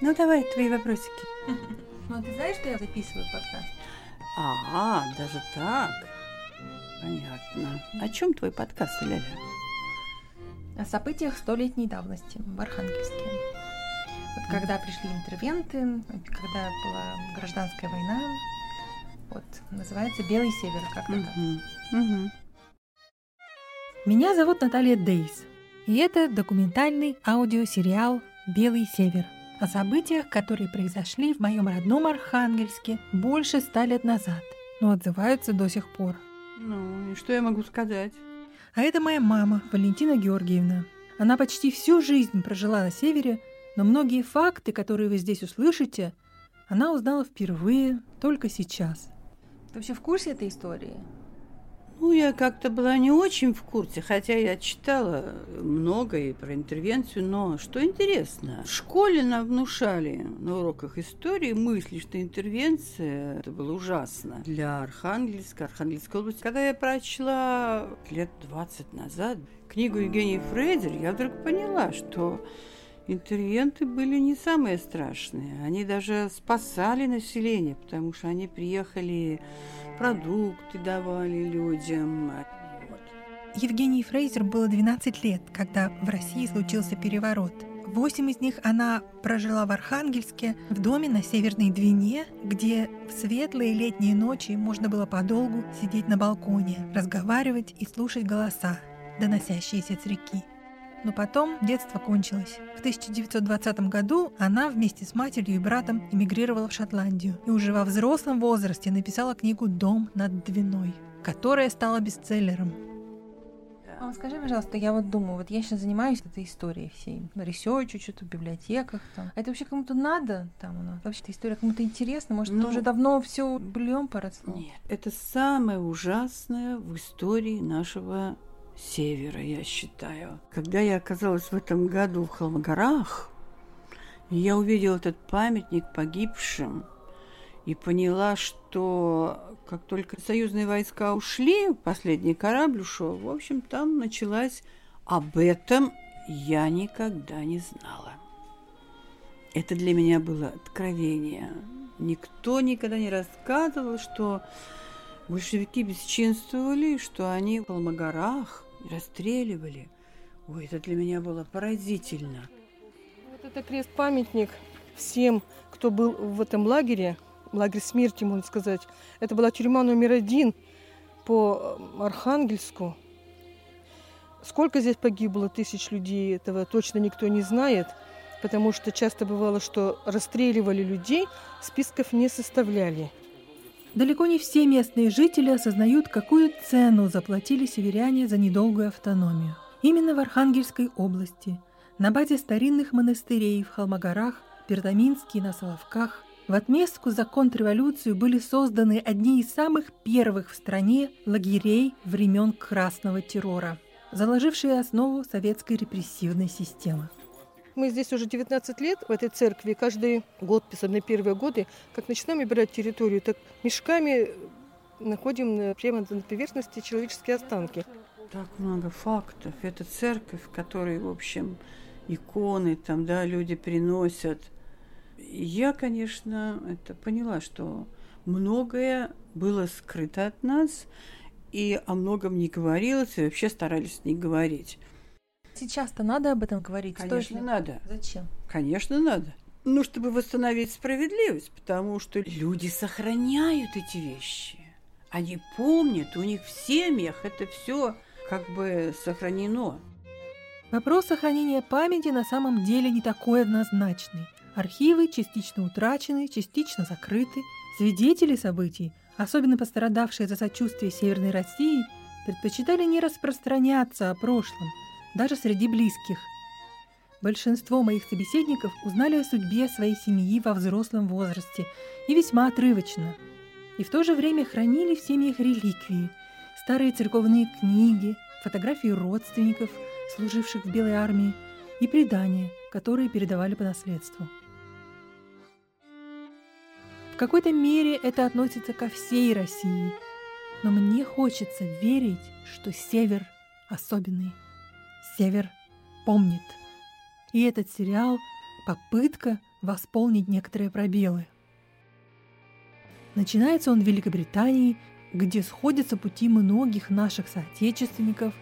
Ну, давай твои вопросики. Ну, а ты знаешь, что я записываю подкаст? А, даже так. Понятно. О чем твой подкаст, Ляля? О событиях столетней давности в Архангельске. Вот когда пришли интервенты, когда была гражданская война, вот, называется «Белый север», как-то так. Угу. Угу. Меня зовут Наталья Дейс, и это документальный аудиосериал «Белый север» о событиях, которые произошли в моем родном Архангельске больше ста лет назад, но отзываются до сих пор. Ну, и что я могу сказать? А это моя мама, Валентина Георгиевна. Она почти всю жизнь прожила на севере, но многие факты, которые вы здесь услышите, она узнала впервые только сейчас. Ты вообще в курсе этой истории? Ну, я как-то была не очень в курсе, хотя я читала многое про интервенцию, но что интересно, в школе нам внушали на уроках истории мысли, что интервенция это было ужасно для Архангельска, Архангельской области. Когда я прочла лет 20 назад книгу Евгении Фрейдер, я вдруг поняла, что интервенты были не самые страшные. Они даже спасали население, потому что они приехали, продукты давали людям. Вот. Евгении Фрейзер было 12 лет, когда в России случился переворот. Восемь из них она прожила в Архангельске, в доме на Северной Двине, где в светлые летние ночи можно было подолгу сидеть на балконе, разговаривать и слушать голоса, доносящиеся с реки. Но потом детство кончилось. В 1920 году она вместе с матерью и братом эмигрировала в Шотландию и уже во взрослом возрасте написала книгу «Дом над Двиной», которая стала бестселлером. А скажи, пожалуйста, я вот думаю, вот я сейчас занимаюсь этой историей всей, research у что-то в библиотеках там. А это вообще кому-то надо там у нас? Вообще-то история кому-то интересна? Может, ну, уже давно все быльем поросло? Нет, это самое ужасное в истории нашего севера, я считаю. Когда я оказалась в этом году в Холмогорах, я увидела этот памятник погибшим и поняла, что как только союзные войска ушли, последний корабль ушел, в общем, там началась об этом я никогда не знала. Это для меня было откровение. Никто никогда не рассказывал, что большевики бесчинствовали, что они в Холмогорах расстреливали. Ой, это для меня было поразительно. Вот это крест-памятник всем, кто был в этом лагере, лагерь смерти, можно сказать. Это была тюрьма номер один по Архангельску. Сколько здесь погибло тысяч людей, этого точно никто не знает, потому что часто бывало, что расстреливали людей, списков не составляли. Далеко не все местные жители осознают, какую цену заплатили северяне за недолгую автономию. Именно в Архангельской области, на базе старинных монастырей в Холмогорах, Пердаминске и на Соловках, в отместку за контрреволюцию были созданы одни из самых первых в стране лагерей времен красного террора, заложившие основу советской репрессивной системы. Мы здесь уже 19 лет, в этой церкви. Каждый год, особенно первые годы, как начинаем убирать территорию, так мешками находим прямо на поверхности человеческие останки. Так много фактов. Это церковь, в которой, в общем, иконы там, да, люди приносят. Я, конечно, это поняла, что многое было скрыто от нас, и о многом не говорилось, и вообще старались не говорить. Сейчас-то надо об этом говорить? Конечно, Стоит надо. Зачем? Конечно, надо. Ну, чтобы восстановить справедливость, потому что люди сохраняют эти вещи. Они помнят, у них в семьях это все как бы сохранено. Вопрос сохранения памяти на самом деле не такой однозначный. Архивы частично утрачены, частично закрыты. Свидетели событий, особенно пострадавшие за сочувствие Северной России, предпочитали не распространяться о прошлом – даже среди близких. Большинство моих собеседников узнали о судьбе своей семьи во взрослом возрасте и весьма отрывочно. И в то же время хранили в семьях реликвии, старые церковные книги, фотографии родственников, служивших в Белой армии, и предания, которые передавали по наследству. В какой-то мере это относится ко всей России, но мне хочется верить, что Север особенный. Север помнит. И этот сериал – попытка восполнить некоторые пробелы. Начинается он в Великобритании, где сходятся пути многих наших соотечественников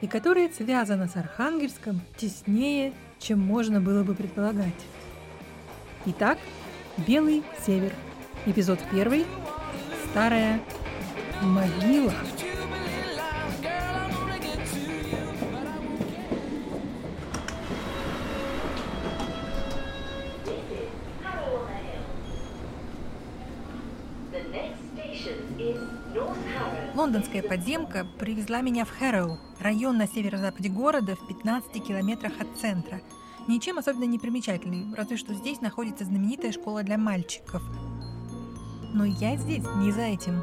и которая связана с Архангельском теснее, чем можно было бы предполагать. Итак, Белый Север. Эпизод первый. Старая могила. Подземка привезла меня в Хэроу, район на северо-западе города в 15 километрах от центра. Ничем особенно не примечательный, разве что здесь находится знаменитая школа для мальчиков. Но я здесь не за этим.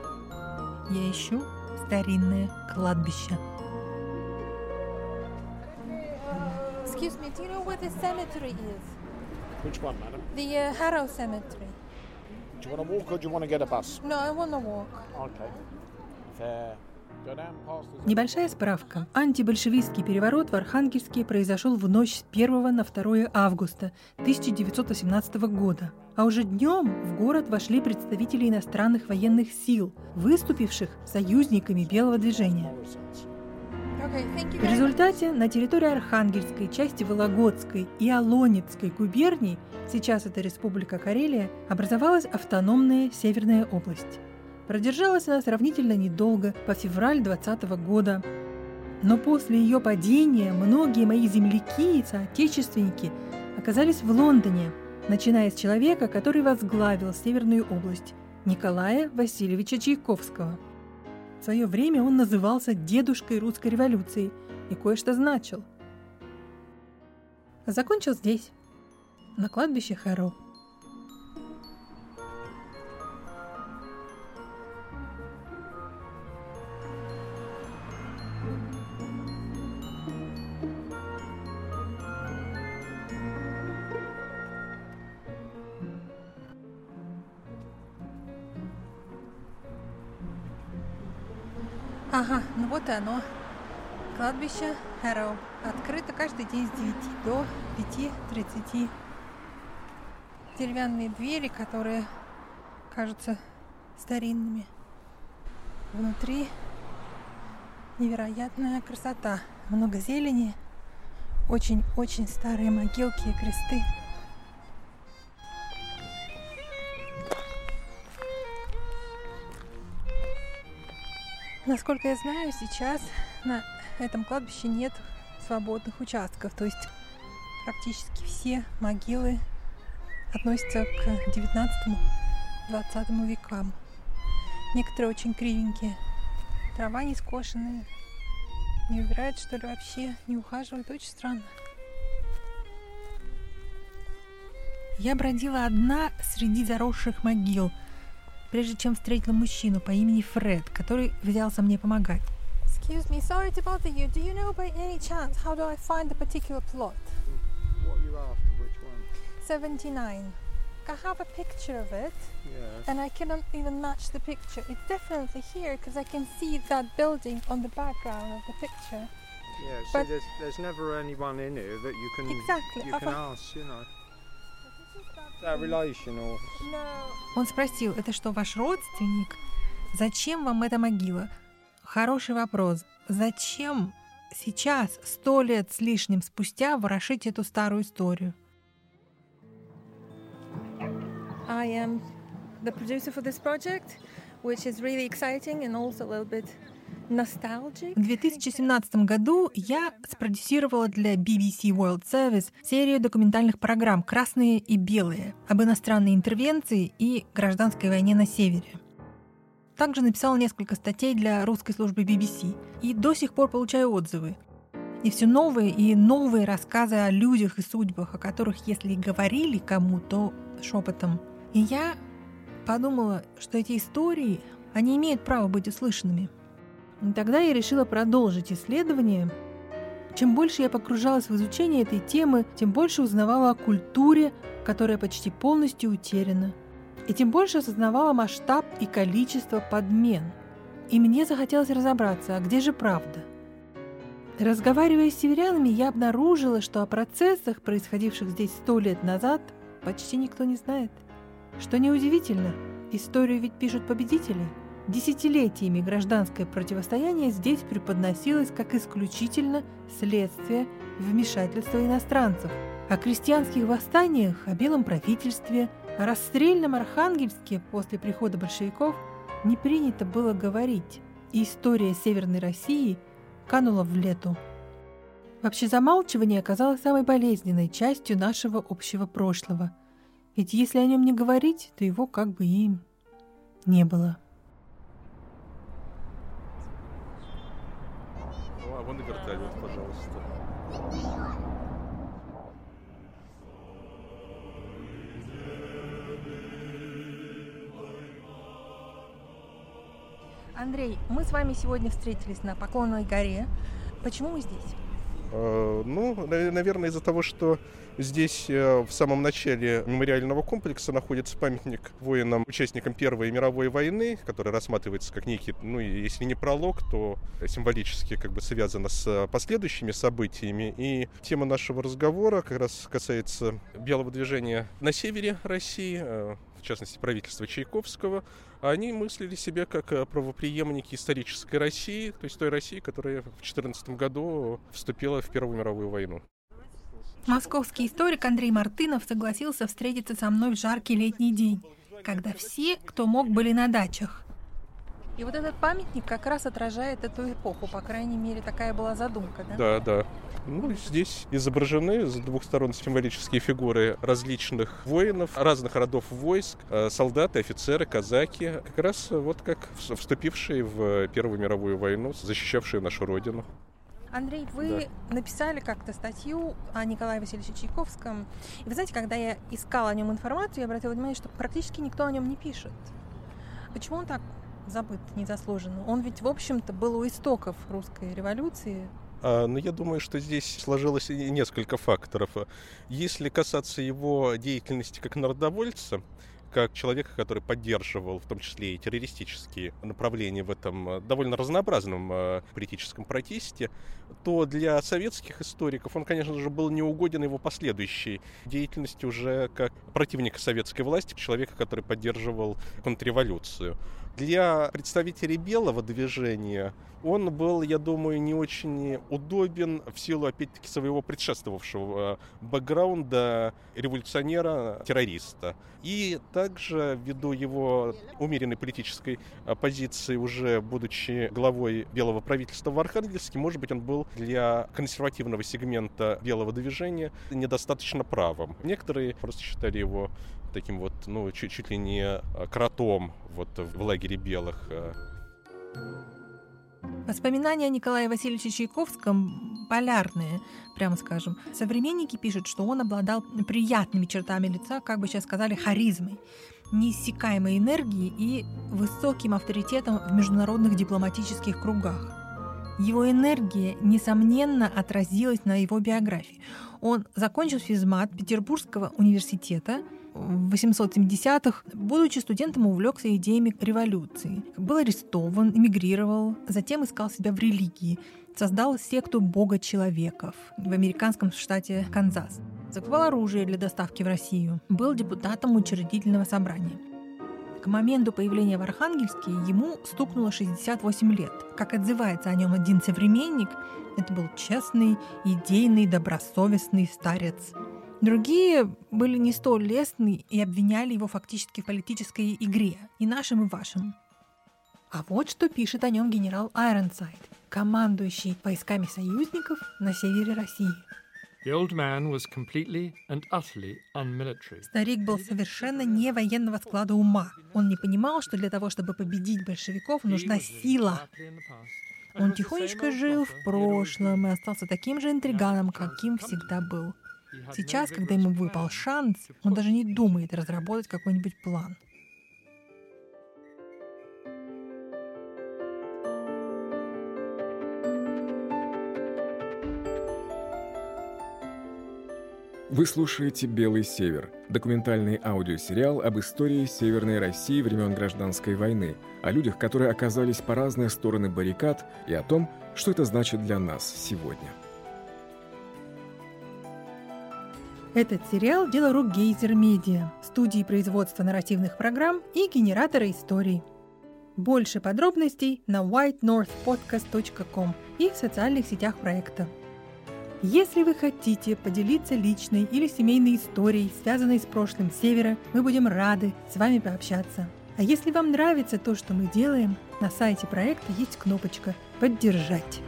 Я ищу старинное кладбище. Excuse me, do you know where the cemetery is? Which one, madam? The uh, Harrow Cemetery. Do you want to walk or do you want to get a bus? No, I want to walk. Okay. Fair. Небольшая справка. Антибольшевистский переворот в Архангельске произошел в ночь с 1 на 2 августа 1918 года. А уже днем в город вошли представители иностранных военных сил, выступивших союзниками Белого движения. В результате на территории Архангельской, части Вологодской и Алонецкой губерний, сейчас это Республика Карелия, образовалась автономная Северная область. Продержалась она сравнительно недолго, по февраль 20 года. Но после ее падения многие мои земляки и соотечественники оказались в Лондоне, начиная с человека, который возглавил Северную область, Николая Васильевича Чайковского. В свое время он назывался дедушкой русской революции и кое-что значил. Закончил здесь, на кладбище Хэроу. Вот оно. Кладбище Хэроу. Открыто каждый день с 9 до 5.30. Деревянные двери, которые кажутся старинными. Внутри невероятная красота. Много зелени. Очень-очень старые могилки и кресты. Насколько я знаю, сейчас на этом кладбище нет свободных участков. То есть практически все могилы относятся к 19-20 векам. Некоторые очень кривенькие. Трава не скошенная. Не убирают, что ли, вообще. Не ухаживают. Очень странно. Я бродила одна среди заросших могил, прежде чем встретила мужчину по имени Фред, который взялся мне помогать. Excuse me, sorry to bother you. Do you know by any chance how do I find a particular plot? What are you after? Which one? 79. I have a picture of it Yeah. and I cannot even match the picture. It's definitely here because I can see that building on the background of the picture. Yeah, see, But- there's, there's never anyone in here that you can Exactly. you I've- can ask, you know. Он спросил, это что, ваш родственник? Зачем вам эта могила? Хороший вопрос. Зачем сейчас, сто лет с лишним спустя, ворошить эту старую историю? I am the producer for this project, which is really exciting and also a little bit. В 2017 году я спродюсировала для BBC World Service серию документальных программ «Красные и белые» об иностранной интервенции и гражданской войне на севере. Также написала несколько статей для русской службы BBC и до сих пор получаю отзывы. И все новые и новые рассказы о людях и судьбах, о которых, если и говорили кому, то шепотом. И я подумала, что эти истории, они имеют право быть услышанными. И тогда я решила продолжить исследование. Чем больше я погружалась в изучение этой темы, тем больше узнавала о культуре, которая почти полностью утеряна. И тем больше осознавала масштаб и количество подмен. И мне захотелось разобраться, а где же правда? Разговаривая с северянами, я обнаружила, что о процессах, происходивших здесь сто лет назад, почти никто не знает. Что неудивительно, историю ведь пишут победители. Десятилетиями гражданское противостояние здесь преподносилось как исключительно следствие вмешательства иностранцев. О крестьянских восстаниях, о белом правительстве, о расстрельном Архангельске после прихода большевиков не принято было говорить, и история Северной России канула в лету. Вообще замалчивание оказалось самой болезненной частью нашего общего прошлого. Ведь если о нем не говорить, то его как бы и не было. Ну, вертолет, пожалуйста. Андрей, мы с вами сегодня встретились на Поклонной горе. Почему мы здесь? Э, Ну, на- наверное, из-за того, что здесь э, в самом начале мемориального комплекса находится памятник воинам, участникам Первой мировой войны, который рассматривается как некий, ну, если не пролог, то символически как бы связано с последующими событиями. И тема нашего разговора как раз касается белого движения на севере России, э, в частности, правительства Чайковского. Они мыслили себя как э, правопреемники исторической России, то есть той России, которая в 2014 году вступила в Первую мировую войну. Московский историк Андрей Мартынов согласился встретиться со мной в жаркий летний день, когда все, кто мог, были на дачах. И вот этот памятник как раз отражает эту эпоху, по крайней мере, такая была задумка, да? Да, да. Ну, здесь изображены с двух сторон символические фигуры различных воинов, разных родов войск, э, солдаты, офицеры, казаки, как раз вот как вс- вступившие в Первую мировую войну, защищавшие нашу родину. Андрей, вы написали как-то статью о Николае Васильевиче Чайковском. И вы знаете, когда я искала о нем информацию, я обратила внимание, что практически никто о нем не пишет. Почему он так забыт, незаслуженно? Он ведь, в общем-то, был у истоков русской революции. А, Но я думаю, что здесь сложилось несколько факторов. Если касаться его деятельности как народовольца, как человека, который поддерживал в том числе и террористические направления в этом э, довольно разнообразном э, политическом протесте, то для советских историков он, конечно же, был неугоден его последующей деятельности уже как противника советской власти, человека, который поддерживал контрреволюцию. Для представителей белого движения он был, я думаю, не очень удобен в силу, опять-таки, своего предшествовавшего э, бэкграунда революционера-террориста. И также, ввиду его умеренной политической э, позиции, уже будучи главой белого правительства в Архангельске, может быть, он был для консервативного сегмента белого движения недостаточно правым. Некоторые просто считали его таким вот, ну, чуть, чуть ли не э, кротом вот в лагере белых. э. Воспоминания о Николае Васильевиче Чайковском полярные, прямо скажем. Современники пишут, что он обладал приятными чертами лица, как бы сейчас сказали, харизмой, неиссякаемой энергией и высоким авторитетом в международных дипломатических кругах. Его энергия, несомненно, отразилась на его биографии. Он закончил физмат Петербургского университета в 870-х, будучи студентом, увлекся идеями революции. Был арестован, эмигрировал, затем искал себя в религии, создал секту бога человеков в американском штате Канзас. Закупал оружие для доставки в Россию. Был депутатом учредительного собрания. К моменту появления в Архангельске ему стукнуло 68 лет. Как отзывается о нем один современник, это был честный, идейный, добросовестный старец. Другие были не столь лестны и обвиняли его фактически в политической игре, и нашим, и вашим. А вот что пишет о нем генерал Айронсайд, командующий войсками союзников на севере России. The old man was completely and utterly unmilitary. Старик был совершенно не военного склада ума. Он не понимал, что для того, чтобы победить большевиков, нужна сила. Он тихонечко жил в прошлом и остался таким же интриганом, каким всегда был. Сейчас, когда ему выпал шанс, он даже не думает разработать какой-нибудь план. Вы слушаете «Белый север» – документальный аудиосериал об истории Северной России времен Гражданской войны, о людях, которые оказались по разные стороны баррикад, и о том, что это значит для нас сегодня. Этот сериал – дело рук Гейзер Медиа, студии производства нарративных программ и генератора историй. Больше подробностей на whitenorthpodcast.com и в социальных сетях проекта. Если вы хотите поделиться личной или семейной историей, связанной с прошлым Севера, мы будем рады с вами пообщаться. А если вам нравится то, что мы делаем, на сайте проекта есть кнопочка «Поддержать».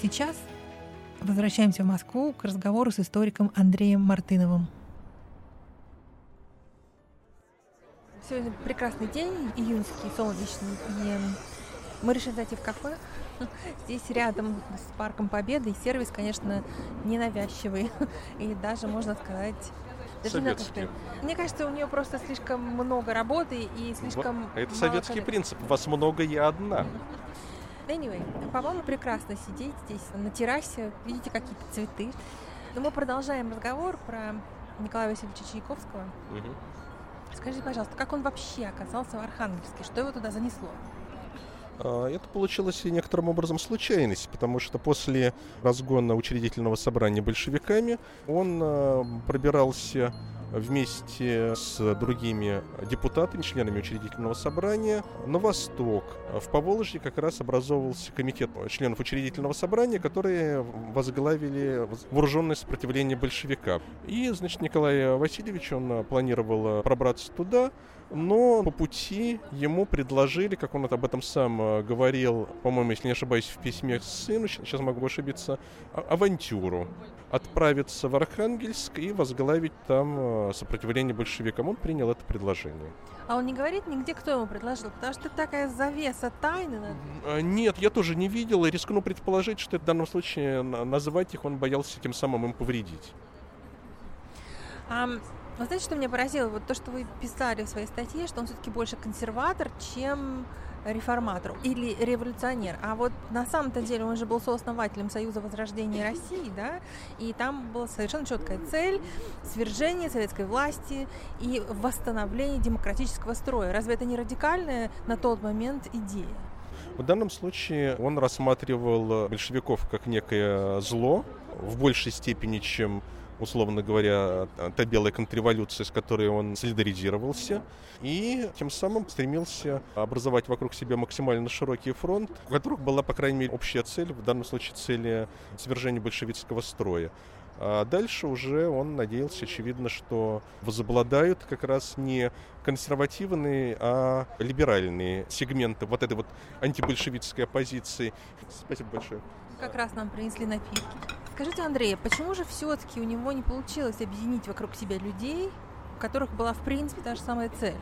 Сейчас возвращаемся в Москву к разговору с историком Андреем Мартыновым. Сегодня прекрасный день, июньский, солнечный, и мы решили зайти в кафе. Здесь рядом с Парком Победы, и сервис, конечно, ненавязчивый, и даже, можно сказать, даже Советский. Мне кажется, у нее просто слишком много работы и слишком Вот. Это советский коллег. принцип. Вас много, я одна. Anyway, по-моему, прекрасно сидеть здесь на террасе, видите какие-то цветы. Но мы продолжаем разговор про Николая Васильевича Чайковского. Мгм. Скажите, пожалуйста, как он вообще оказался в Архангельске? Что его туда занесло? А, Это получилось и некоторым образом случайность, потому что после разгона учредительного собрания большевиками он а, пробирался вместе с другими депутатами, членами учредительного собрания на восток. В Поволжье как раз образовывался комитет членов учредительного собрания, которые возглавили вооруженное сопротивление большевикам. И, значит, Николай Васильевич, он а, планировал а, пробраться туда, но по пути ему предложили, как он об этом сам э, говорил, по-моему, если не ошибаюсь, в письме к сыну, сейчас могу ошибиться, а- авантюру. Отправиться в Архангельск и возглавить там э, сопротивление большевикам. Он принял это предложение. А он не говорит нигде, кто ему предложил, потому что такая завеса тайны. А, Нет, я тоже не видел и рискну предположить, что в данном случае на- называть их он боялся тем самым им повредить. А, вы знаете, что меня поразило? Вот то, что вы писали в своей статье, что он все-таки больше консерватор, чем реформатор или революционер. А вот на самом-то деле он же был сооснователем Союза Возрождения России, да, и там была совершенно четкая цель свержение советской власти и восстановление демократического строя. Разве это не радикальная на тот момент идея? В данном случае он рассматривал большевиков как некое зло в большей степени, чем условно говоря, та белая контрреволюция, с которой он солидаризировался, и тем самым стремился образовать вокруг себя максимально широкий фронт, у которых была, по крайней мере, общая цель, в данном случае цель свержения большевистского строя. А дальше уже он надеялся, очевидно, что возобладают как раз не консервативные, а либеральные сегменты вот этой вот антибольшевистской оппозиции. Спасибо большое. Как раз нам принесли напитки. Скажите, Андрей, почему же все-таки у него не получилось объединить вокруг себя людей, у которых была, в принципе, та же самая цель,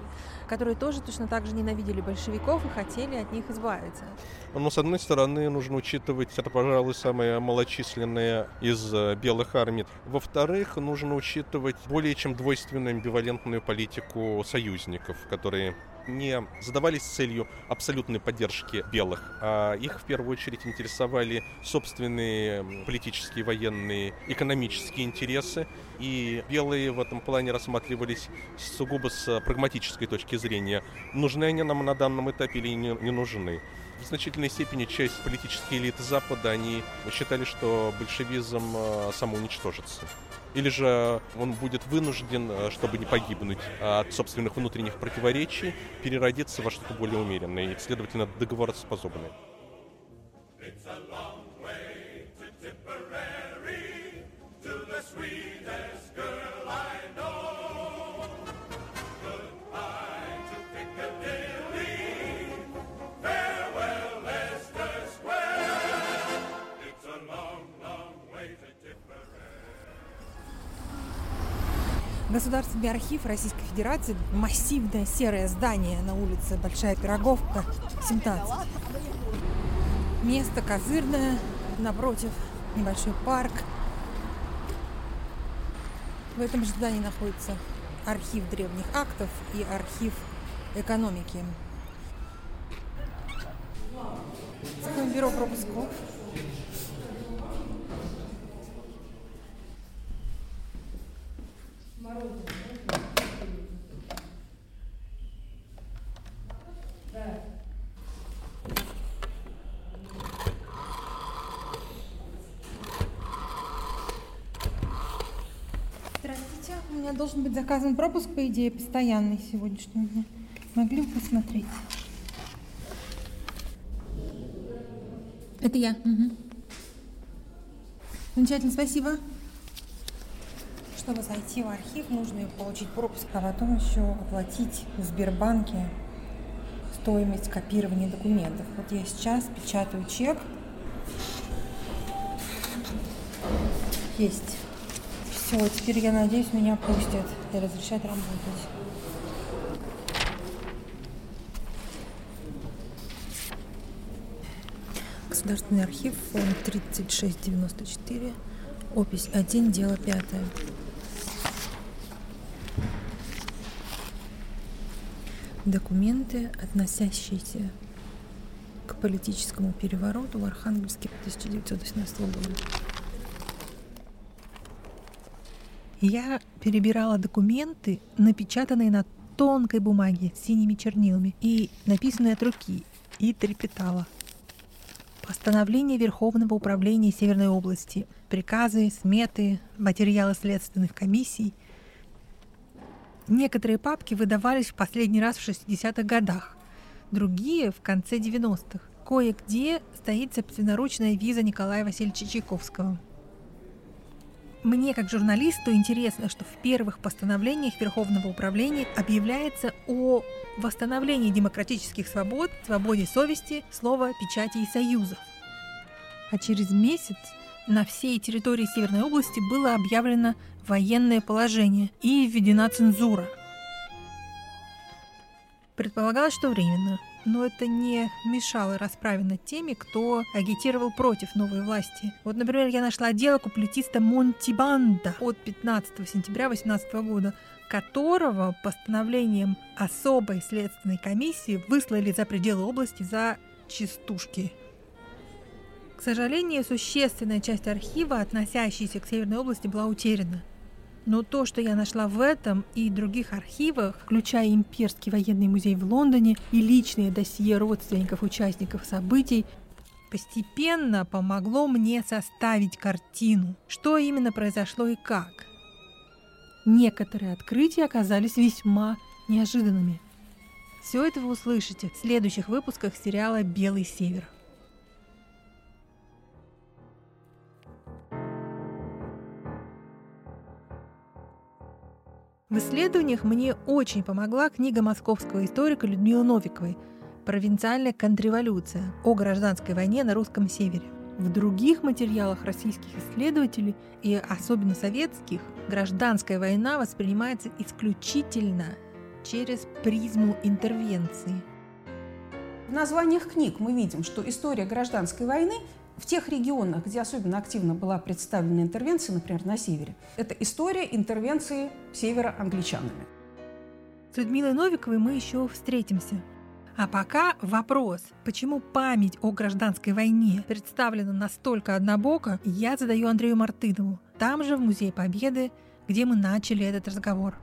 которые тоже точно так же ненавидели большевиков и хотели от них избавиться? Но, с одной стороны, нужно учитывать, это, пожалуй, самая малочисленная из э, белых армий. Во-вторых, нужно учитывать более чем двойственную амбивалентную политику союзников, которые не задавались целью абсолютной поддержки белых, а их в первую очередь интересовали собственные политические, военные, экономические интересы, и белые в этом плане рассматривались сугубо с прагматической точки зрения. Нужны они нам на данном этапе или не, не нужны? В значительной степени часть политической элиты Запада, они считали, что большевизм самоуничтожится или же он будет вынужден, чтобы не погибнуть от собственных внутренних противоречий, переродиться во что-то более умеренное и, следовательно, договороспособное. Государственный архив Российской Федерации, массивное серое здание на улице Большая Пироговка, 17. Место козырное, напротив небольшой парк. В этом же здании находится архив древних актов и архив экономики. Бюро пропусков. Должен быть заказан пропуск, по идее, постоянный сегодняшнего дня. Могли бы посмотреть? Это я. Угу. Замечательно, спасибо. Чтобы зайти в архив, нужно получить пропуск, а потом еще оплатить в Сбербанке стоимость копирования документов. Вот я сейчас печатаю чек. Есть. Все, теперь я надеюсь, меня пустят и разрешат работать. Государственный архив, фонд 3694, опись 1, дело 5. Документы, относящиеся к политическому перевороту в Архангельске 1918 года. Я перебирала документы, напечатанные на тонкой бумаге синими чернилами и написанные от руки, и трепетала. Постановление Верховного управления Северной области, приказы, сметы, материалы следственных комиссий. Некоторые папки выдавались в последний раз в 60-х годах, другие — в конце 90-х. Кое-где стоит собственноручная виза Николая Васильевича Чайковского. Мне, как журналисту, интересно, что в первых постановлениях Верховного управления объявляется о восстановлении демократических свобод, свободе совести, слова, печати и союзов. А через месяц на всей территории Северной области было объявлено военное положение и введена цензура. Предполагалось, что временно, но это не мешало расправе над теми, кто агитировал против новой власти. Вот, например, я нашла дело куплетиста Монтибанда от 15 сентября 18 года, которого постановлением особой следственной комиссии выслали за пределы области за частушки. К сожалению, существенная часть архива, относящаяся к Северной области, была утеряна. Но то, что я нашла в этом и других архивах, включая Имперский военный музей в Лондоне и личные досье родственников участников событий, постепенно помогло мне составить картину, что именно произошло и как – Некоторые открытия оказались весьма неожиданными. Все это вы услышите в следующих выпусках сериала «Белый север». В исследованиях мне очень помогла книга московского историка Людмилы Новиковой «Провинциальная контрреволюция. О гражданской войне на русском севере». В других материалах российских исследователей, и особенно советских, гражданская война воспринимается исключительно через призму интервенции. В названиях книг мы видим, что история гражданской войны в тех регионах, где особенно активно была представлена интервенция, например, на севере, это история интервенции севера англичанами. С Людмилой Новиковой мы еще встретимся. А пока вопрос, почему память о гражданской войне представлена настолько однобоко, я задаю Андрею Мартынову, там же в Музее Победы, где мы начали этот разговор.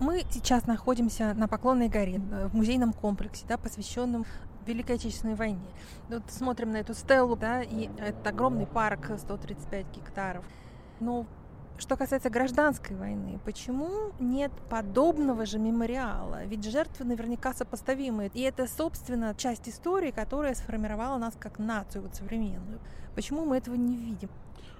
Мы сейчас находимся на Поклонной горе, э, в музейном комплексе, да, посвященном Великой Отечественной войне. Вот смотрим на эту стелу, да, и это огромный парк, 135 гектаров. Но что касается гражданской войны, почему нет подобного же мемориала? Ведь жертвы наверняка сопоставимые. И это, собственно, часть истории, которая сформировала нас как нацию вот современную. Почему мы этого не видим?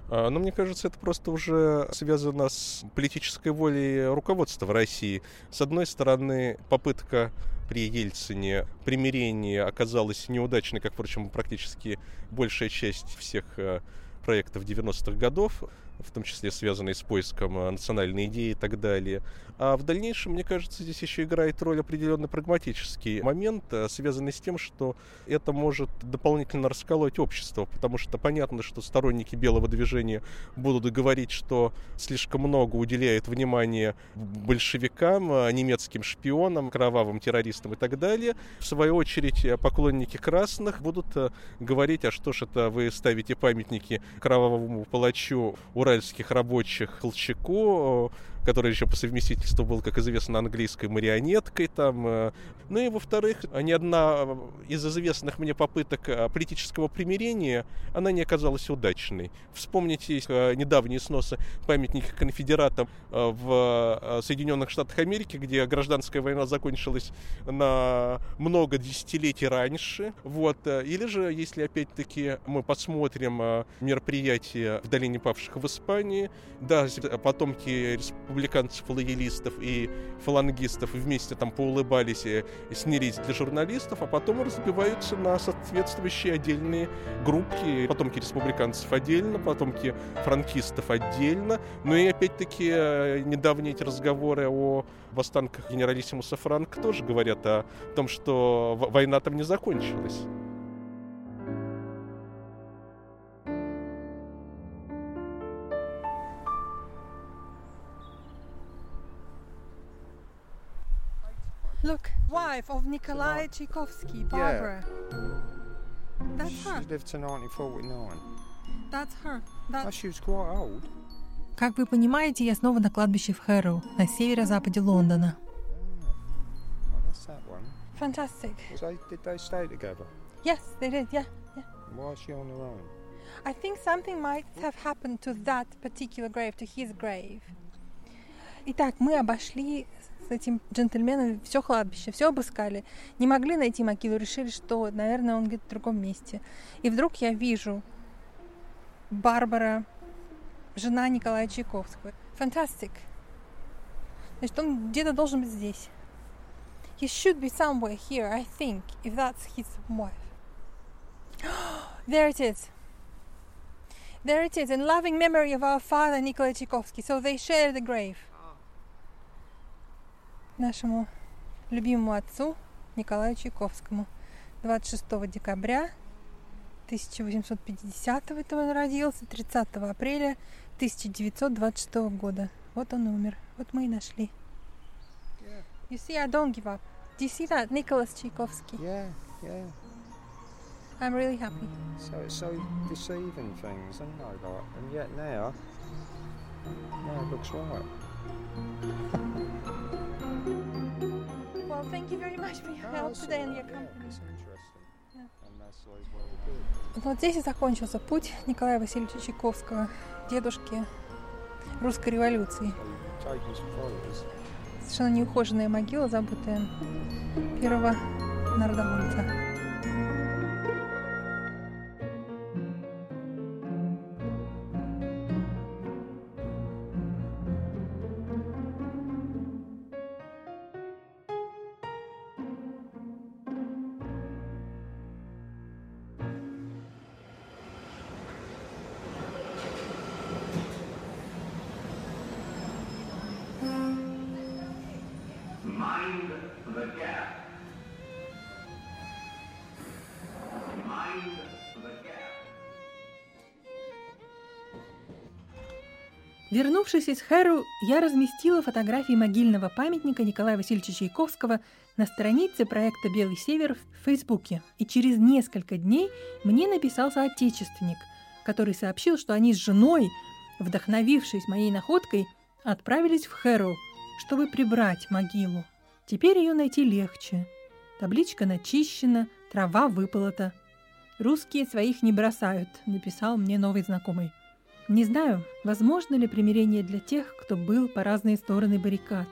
А, ну, мне кажется, это просто уже связано с политической волей руководства в России. С одной стороны, попытка при Ельцине примирения оказалась неудачной, как, впрочем, практически большая часть всех э, проектов 90-х годов в том числе связанные с поиском э, национальной идеи и так далее. А в дальнейшем, мне кажется, здесь еще играет роль определенный прагматический момент, э, связанный с тем, что это может дополнительно расколоть общество, потому что понятно, что сторонники белого движения будут говорить, что слишком много уделяет внимания большевикам, э, немецким шпионам, кровавым террористам и так далее. В свою очередь, поклонники красных будут говорить, а что ж это вы ставите памятники кровавому палачу уральских рабочих Колчаку, который еще по совместительству был, как известно, английской марионеткой там. Э. Ну и, во-вторых, ни одна из известных мне попыток политического примирения, она не оказалась удачной. Вспомните недавние сносы памятника конфедератам в Соединенных Штатах Америки, где гражданская война закончилась на много десятилетий раньше. Вот. Или же, если опять-таки мы посмотрим мероприятия в долине павших в Испании, да, потомки республиканцев-лоялистов и фалангистов вместе там поулыбались и снялись для журналистов, а потом разбиваются на соответствующие отдельные группки. Потомки республиканцев отдельно, потомки франкистов отдельно. Ну и опять-таки э, недавние эти разговоры о восстанках генералиссимуса Франка тоже говорят о том, что война там не закончилась. Wife of Nikolai Tchaikovsky, Barbara. That's she her. lived to 1949. That's her. That's... Oh, she was quite old. Как вы понимаете, я снова на кладбище в Хэроу, на северо-западе Лондона. Oh. Fantastic. So did they stay together? Yes, they did, yeah. yeah. Why is she on her own? I think something might have happened to that particular grave, to his grave. Итак, мы обошли с этим джентльменом все кладбище, все обыскали. Не могли найти могилу, решили, что, наверное, он где-то в другом месте. И вдруг я вижу Барбара, жена Николая Чайковского. Фантастик. Значит, он где-то должен быть здесь. He should be somewhere here, I think, if that's his wife. there it is. There it is, in loving memory of our father Nikolai Tchaikovsky. So they share the grave. Нашему любимому отцу Николаю Чайковскому. 26 декабря 1850 это он родился, 30 апреля 1926 года. Вот он умер. Вот мы и нашли. Yeah. You see, I don't give up. Do you see that? Nicholas Tchaikovsky. Yeah, yeah. I'm really happy. So it's so deceiving things, isn't it? Like, and yet now, now it looks right. Well, thank you very much for your help today and your company. Вот здесь и закончился путь Николая Васильевича Чайковского, дедушки русской революции. Совершенно неухоженная могила, забытая первого народовольца. Вернувшись из Хэру, я разместила фотографии могильного памятника Николая Васильевича Чайковского на странице проекта «Белый север» в Фейсбуке. И через несколько дней мне написал соотечественник, который сообщил, что они с женой, вдохновившись моей находкой, отправились в Хэру, чтобы прибрать могилу. Теперь ее найти легче. Табличка начищена, трава выполота. «Русские своих не бросают», — написал мне новый знакомый. Не знаю, возможно ли примирение для тех, кто был по разные стороны баррикад.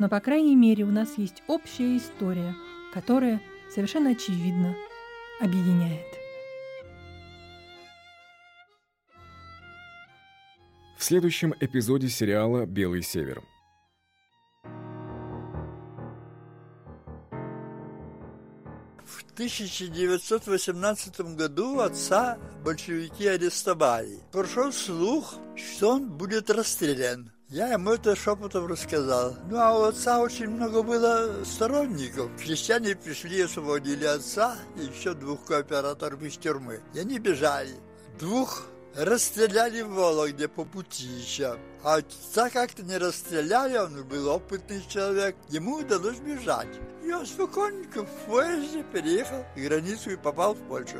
Но, по крайней мере, у нас есть общая история, которая, совершенно очевидно, объединяет. В следующем эпизоде сериала «Белый север» 1918 году отца большевики арестовали. Прошел слух, что он будет расстрелян. Я ему это шепотом рассказал. Ну, а у отца очень много было сторонников. Крестьяне пришли, освободили отца и еще двух кооператоров из тюрьмы. И они бежали. Двух расстреляли в Вологде по пути еще. А отца как-то не расстреляли, он был опытный человек. Ему удалось бежать. Он спокойненько в поезде переехал границу и попал в Польшу.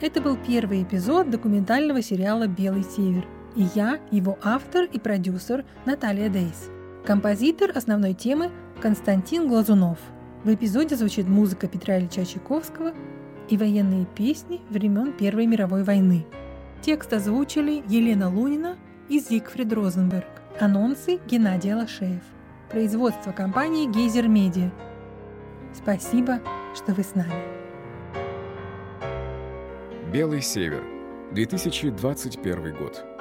Это был первый эпизод документального сериала «Белый север». И я, его автор и продюсер Наталья Дейс. Композитор основной темы Константин Глазунов. В эпизоде звучит музыка Петра Ильича Чайковского и военные песни времен Первой мировой войны. Текст озвучили Елена Лунина и Зигфрид Розенберг. Анонсы Геннадий Алашеев. Производство компании Гейзер Медиа. Спасибо, что вы с нами. Белый север. 2021 год.